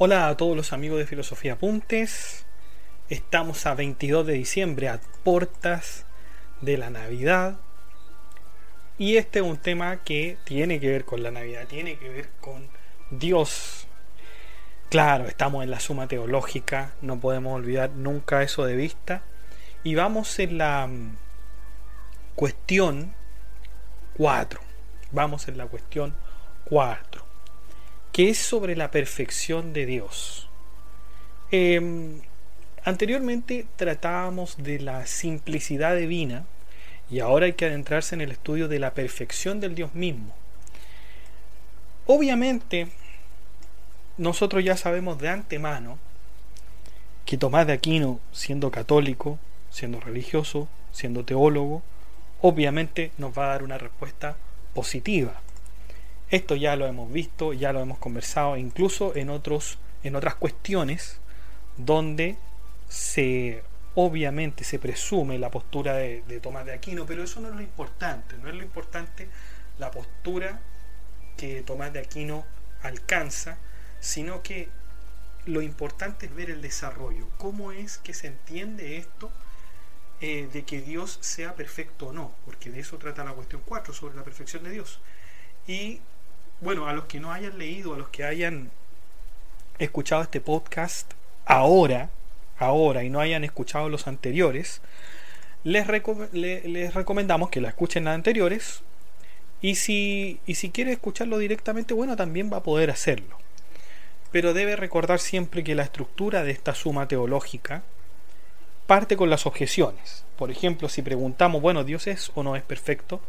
Hola a todos los amigos de Filosofía Apuntes. Estamos a 22 de diciembre, a portas de la Navidad. Y este es un tema que tiene que ver con la Navidad, tiene que ver con Dios. Claro, estamos en la suma teológica, no podemos olvidar nunca eso de vista. Y vamos en la mm, cuestión 4. Vamos en la cuestión 4 que es sobre la perfección de Dios. Em, anteriormente tratábamos de la simplicidad divina y ahora hay que adentrarse en el estudio de la perfección del Dios mismo. Obviamente, nosotros ya sabemos de antemano que Tomás de Aquino, siendo católico, siendo religioso, siendo teólogo, obviamente nos va a dar una respuesta positiva esto ya lo hemos visto, ya lo hemos conversado, incluso en, otros, en otras cuestiones donde se obviamente se presume la postura de, Tomás de Aquino, pero eso no es lo importante, no es lo importante la postura que Tomás de Aquino alcanza, sino que lo importante es ver el desarrollo, cómo es que se entiende esto eh, de que Dios sea perfecto o no, porque de eso trata la cuestión 4 sobre la perfección de Dios. Y bueno, a los que no hayan leído, a los que hayan escuchado este podcast ahora, ahora y no hayan escuchado los anteriores, les, les recomendamos que la escuchen las anteriores y si, y si quiere escucharlo directamente, bueno, también va a poder hacerlo. Pero debe recordar siempre que la estructura de esta suma teológica parte con las objeciones. Por ejemplo, si preguntamos, bueno, ¿Dios es o no es perfecto?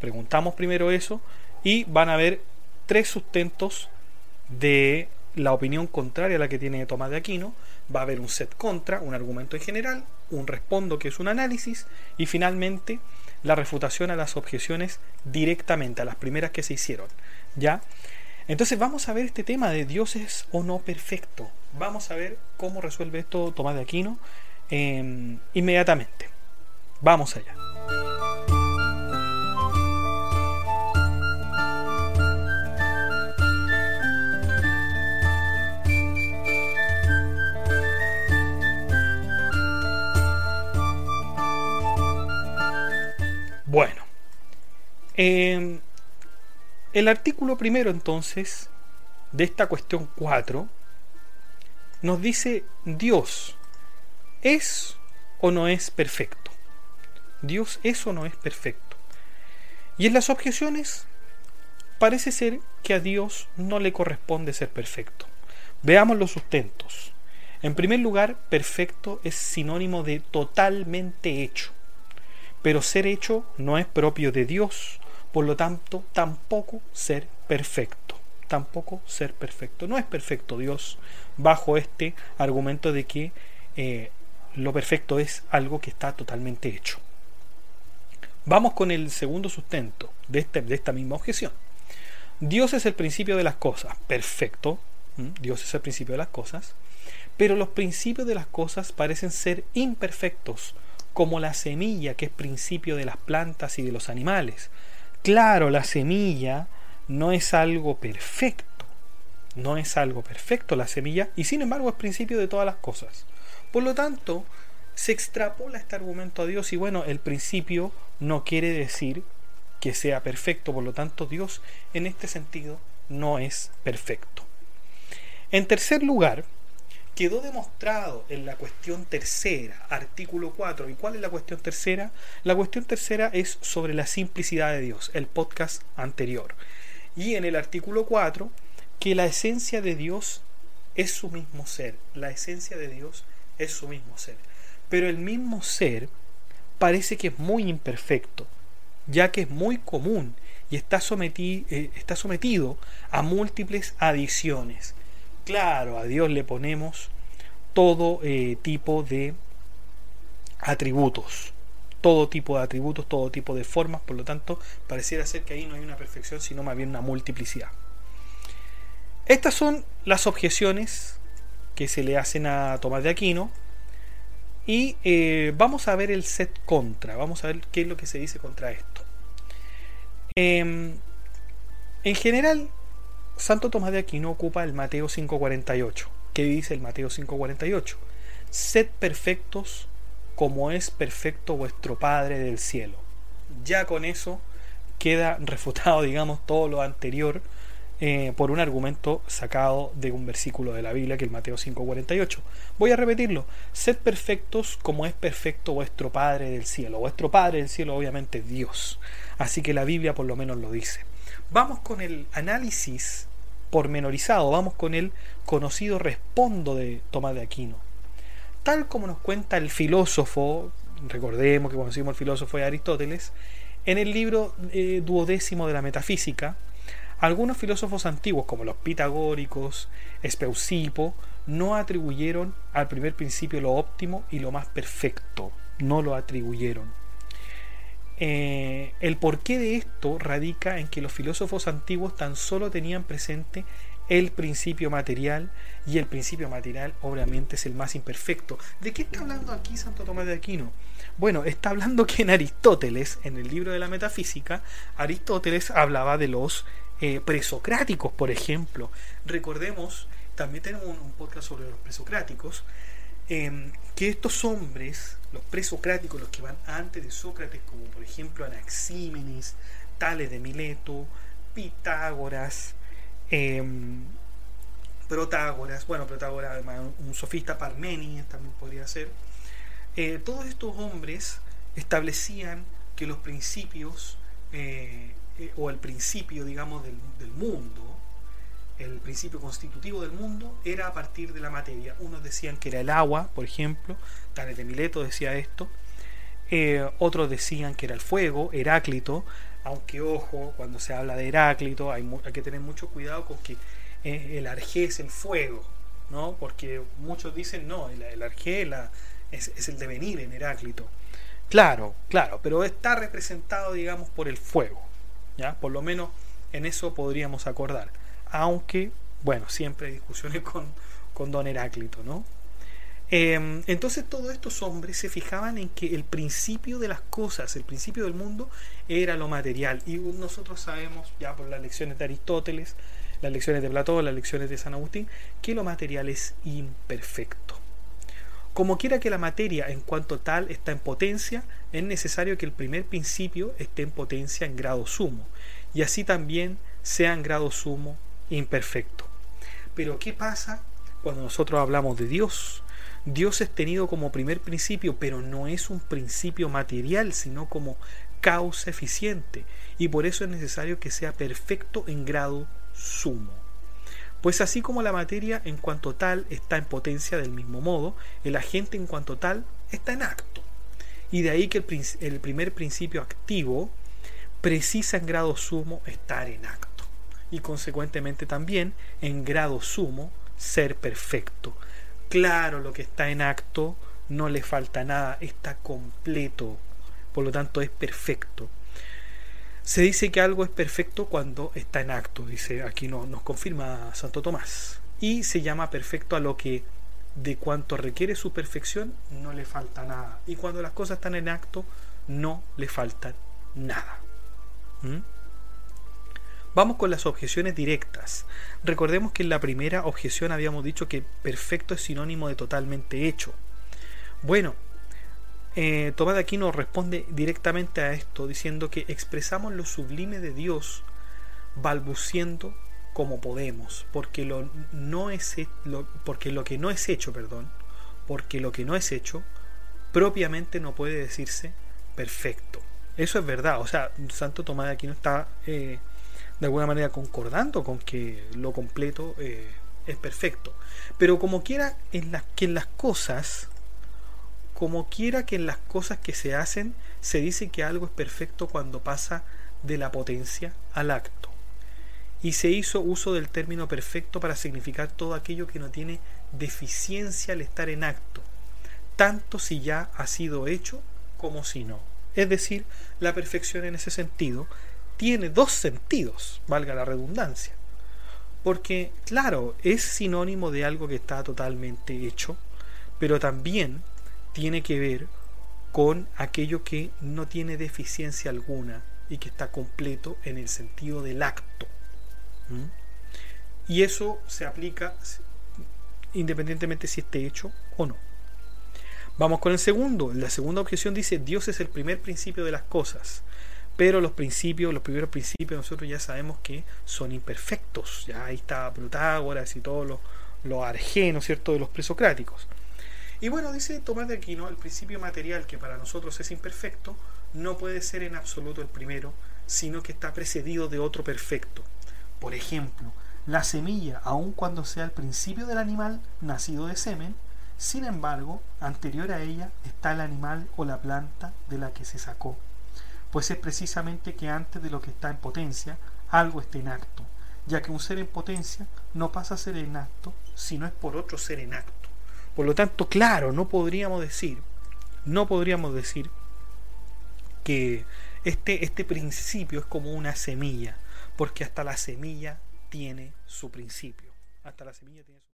Preguntamos primero eso y van a ver tres sustentos de la opinión contraria a la que tiene Tomás de Aquino. Va a haber un set contra, un argumento en general, un respondo que es un análisis y finalmente la refutación a las objeciones directamente, a las primeras que se hicieron. ¿Ya? Entonces vamos a ver este tema de Dios es o no perfecto. Vamos a ver cómo resuelve esto Tomás de Aquino eh, inmediatamente. Vamos allá. Em, el artículo primero entonces de esta cuestión 4 nos dice Dios es o no es perfecto. Dios es o no es perfecto. Y en las objeciones parece ser que a Dios no le corresponde ser perfecto. Veamos los sustentos. En primer lugar, perfecto es sinónimo de totalmente hecho. Pero ser hecho no es propio de Dios, por lo tanto, tampoco ser perfecto. Tampoco ser perfecto. No es perfecto Dios bajo este argumento de que eh, lo perfecto es algo que está totalmente hecho. Vamos con el segundo sustento de, este, de esta misma objeción. Dios es el principio de las cosas. Perfecto. Dios es el principio de las cosas. Pero los principios de las cosas parecen ser imperfectos como la semilla que es principio de las plantas y de los animales. Claro, la semilla no es algo perfecto, no es algo perfecto la semilla y sin embargo es principio de todas las cosas. Por lo tanto, se extrapola este argumento a Dios y bueno, el principio no quiere decir que sea perfecto, por lo tanto Dios en este sentido no es perfecto. En tercer lugar, quedó demostrado en la cuestión tercera, artículo 4. ¿Y cuál es la cuestión tercera? La cuestión tercera es sobre la simplicidad de Dios, el podcast anterior. Y en el artículo 4, que la esencia de Dios es su mismo ser. La esencia de Dios es su mismo ser. Pero el mismo ser parece que es muy imperfecto, ya que es muy común y está, sometido, eh, está sometido a múltiples adiciones Claro, a Dios le ponemos todo eh, tipo de atributos. Todo tipo de atributos, todo tipo de formas, por lo tanto, pareciera ser que ahí no hay una perfección, sino más bien una multiplicidad. Estas son las objeciones que se le hacen a Tomás de Aquino. Y eh, vamos a ver el set contra, vamos a ver qué es lo que se dice contra esto. Em, en general, Santo Tomás de Aquino ocupa el Mateo 5.48. ¿Qué dice el Mateo 5.48? Sed perfectos como es perfecto vuestro Padre del cielo. Ya con eso queda refutado, digamos, todo lo anterior eh, por un argumento sacado de un versículo de la Biblia, que es el Mateo 5:48. Voy a repetirlo. Sed perfectos como es perfecto vuestro Padre del cielo. Vuestro Padre del cielo obviamente es Dios. Así que la Biblia por lo menos lo dice. Vamos con el análisis pormenorizado, vamos con el conocido respondo de Tomás de Aquino. Tal como nos cuenta el filósofo, recordemos que conocimos el filósofo de Aristóteles, en el libro eh, duodécimo de la metafísica, algunos filósofos antiguos, como los pitagóricos, Espeusipo, no atribuyeron al primer principio lo óptimo y lo más perfecto. No lo atribuyeron. Eh, el porqué de esto radica en que los filósofos antiguos tan solo tenían presente el principio material y el principio material obviamente es el más imperfecto. ¿De qué está hablando aquí Santo Tomás de Aquino? Bueno, está hablando que en Aristóteles, en el libro de la metafísica, Aristóteles hablaba de los eh, presocráticos, por ejemplo. Recordemos, también tenemos un, podcast sobre los presocráticos, em, que estos hombres, los presocráticos, los que van antes de Sócrates, como por ejemplo Anaxímenes, Tales de Mileto, Pitágoras, em, Protágoras, bueno, Protágoras además un sofista, Parménides también podría ser, eh, todos estos hombres establecían que los principios eh, eh, o el principio, digamos, del, mundo, el principio constitutivo del mundo, era a partir de la materia. Unos decían que era el agua, por ejemplo, Tales de Mileto decía esto. Eh, otros decían que era el fuego, Heráclito, aunque ojo, cuando se habla de Heráclito hay, que tener mucho cuidado con que eh, el arjé es el fuego, ¿no? Porque muchos dicen, no, el, el arjé es, es, el devenir en Heráclito. Claro, claro, pero está representado, digamos, por el fuego. ¿ya? Por lo menos en eso podríamos acordar. Aunque, bueno, siempre hay discusiones con, con don Heráclito, ¿no? Em, entonces todos estos hombres se fijaban en que el principio de las cosas, el principio del mundo, era lo material. Y nosotros sabemos, ya por las lecciones de Aristóteles, las lecciones de Platón, las lecciones de San Agustín, que lo material es imperfecto. Como quiera que la materia en cuanto tal está en potencia, es necesario que el primer principio esté en potencia en grado sumo, y así también sea en grado sumo imperfecto. Pero ¿qué pasa cuando nosotros hablamos de Dios? Dios es tenido como primer principio, pero no es un principio material, sino como causa eficiente, y por eso es necesario que sea perfecto en grado sumo. Pues así como la materia en cuanto tal está en potencia del mismo modo, el agente en cuanto tal está en acto. Y de ahí que el, primer principio activo precisa en grado sumo estar en acto. Y consecuentemente también en grado sumo ser perfecto. Claro, lo que está en acto no le falta nada, está completo. Por lo tanto es perfecto. Se dice que algo es perfecto cuando está en acto, dice aquí no, nos confirma Santo Tomás. Y se llama perfecto a lo que de cuanto requiere su perfección no le falta nada. Y cuando las cosas están en acto no le falta nada. ¿Mm? Vamos con las objeciones directas. Recordemos que en la primera objeción habíamos dicho que perfecto es sinónimo de totalmente hecho. Bueno, eh, Tomás de Aquino responde directamente a esto diciendo que expresamos lo sublime de Dios balbuciendo como podemos, porque lo, no es, lo, porque lo que no es hecho, perdón, porque lo que no es hecho propiamente no puede decirse perfecto. Eso es verdad, o sea, Santo Tomás de Aquino está eh, de alguna manera concordando con que lo completo eh, es perfecto. Pero como quiera en que en las cosas como quiera que en las cosas que se hacen se dice que algo es perfecto cuando pasa de la potencia al acto. Y se hizo uso del término perfecto para significar todo aquello que no tiene deficiencia al estar en acto, tanto si ya ha sido hecho como si no. Es decir, la perfección en ese sentido tiene dos sentidos, valga la redundancia. Porque, claro, es sinónimo de algo que está totalmente hecho, pero también tiene que ver con aquello que no tiene deficiencia alguna y que está completo en el sentido del acto. Y eso se aplica independientemente si esté hecho o no. Vamos con el segundo. La segunda objeción dice, Dios es el primer principio de las cosas. Pero los principios, los primeros principios, nosotros ya sabemos que son imperfectos. Ya ahí está Protágoras y todos los, los argenos, ¿cierto?, de los presocráticos. Y bueno, dice Tomás de Aquino, el principio material que para nosotros es imperfecto, no puede ser en absoluto el primero, sino que está precedido de otro perfecto. Por ejemplo, la semilla, aun cuando sea el principio del animal nacido de semen, sin embargo, anterior a ella está el animal o la planta de la que se sacó, pues es precisamente que antes de lo que está en potencia, algo está en acto, ya que un ser en potencia no pasa a ser en acto si no es por otro ser en acto. Por lo tanto, claro, no podríamos decir, no podríamos decir que este, este principio es como una semilla, porque hasta la semilla tiene su principio. Hasta la semilla tiene su...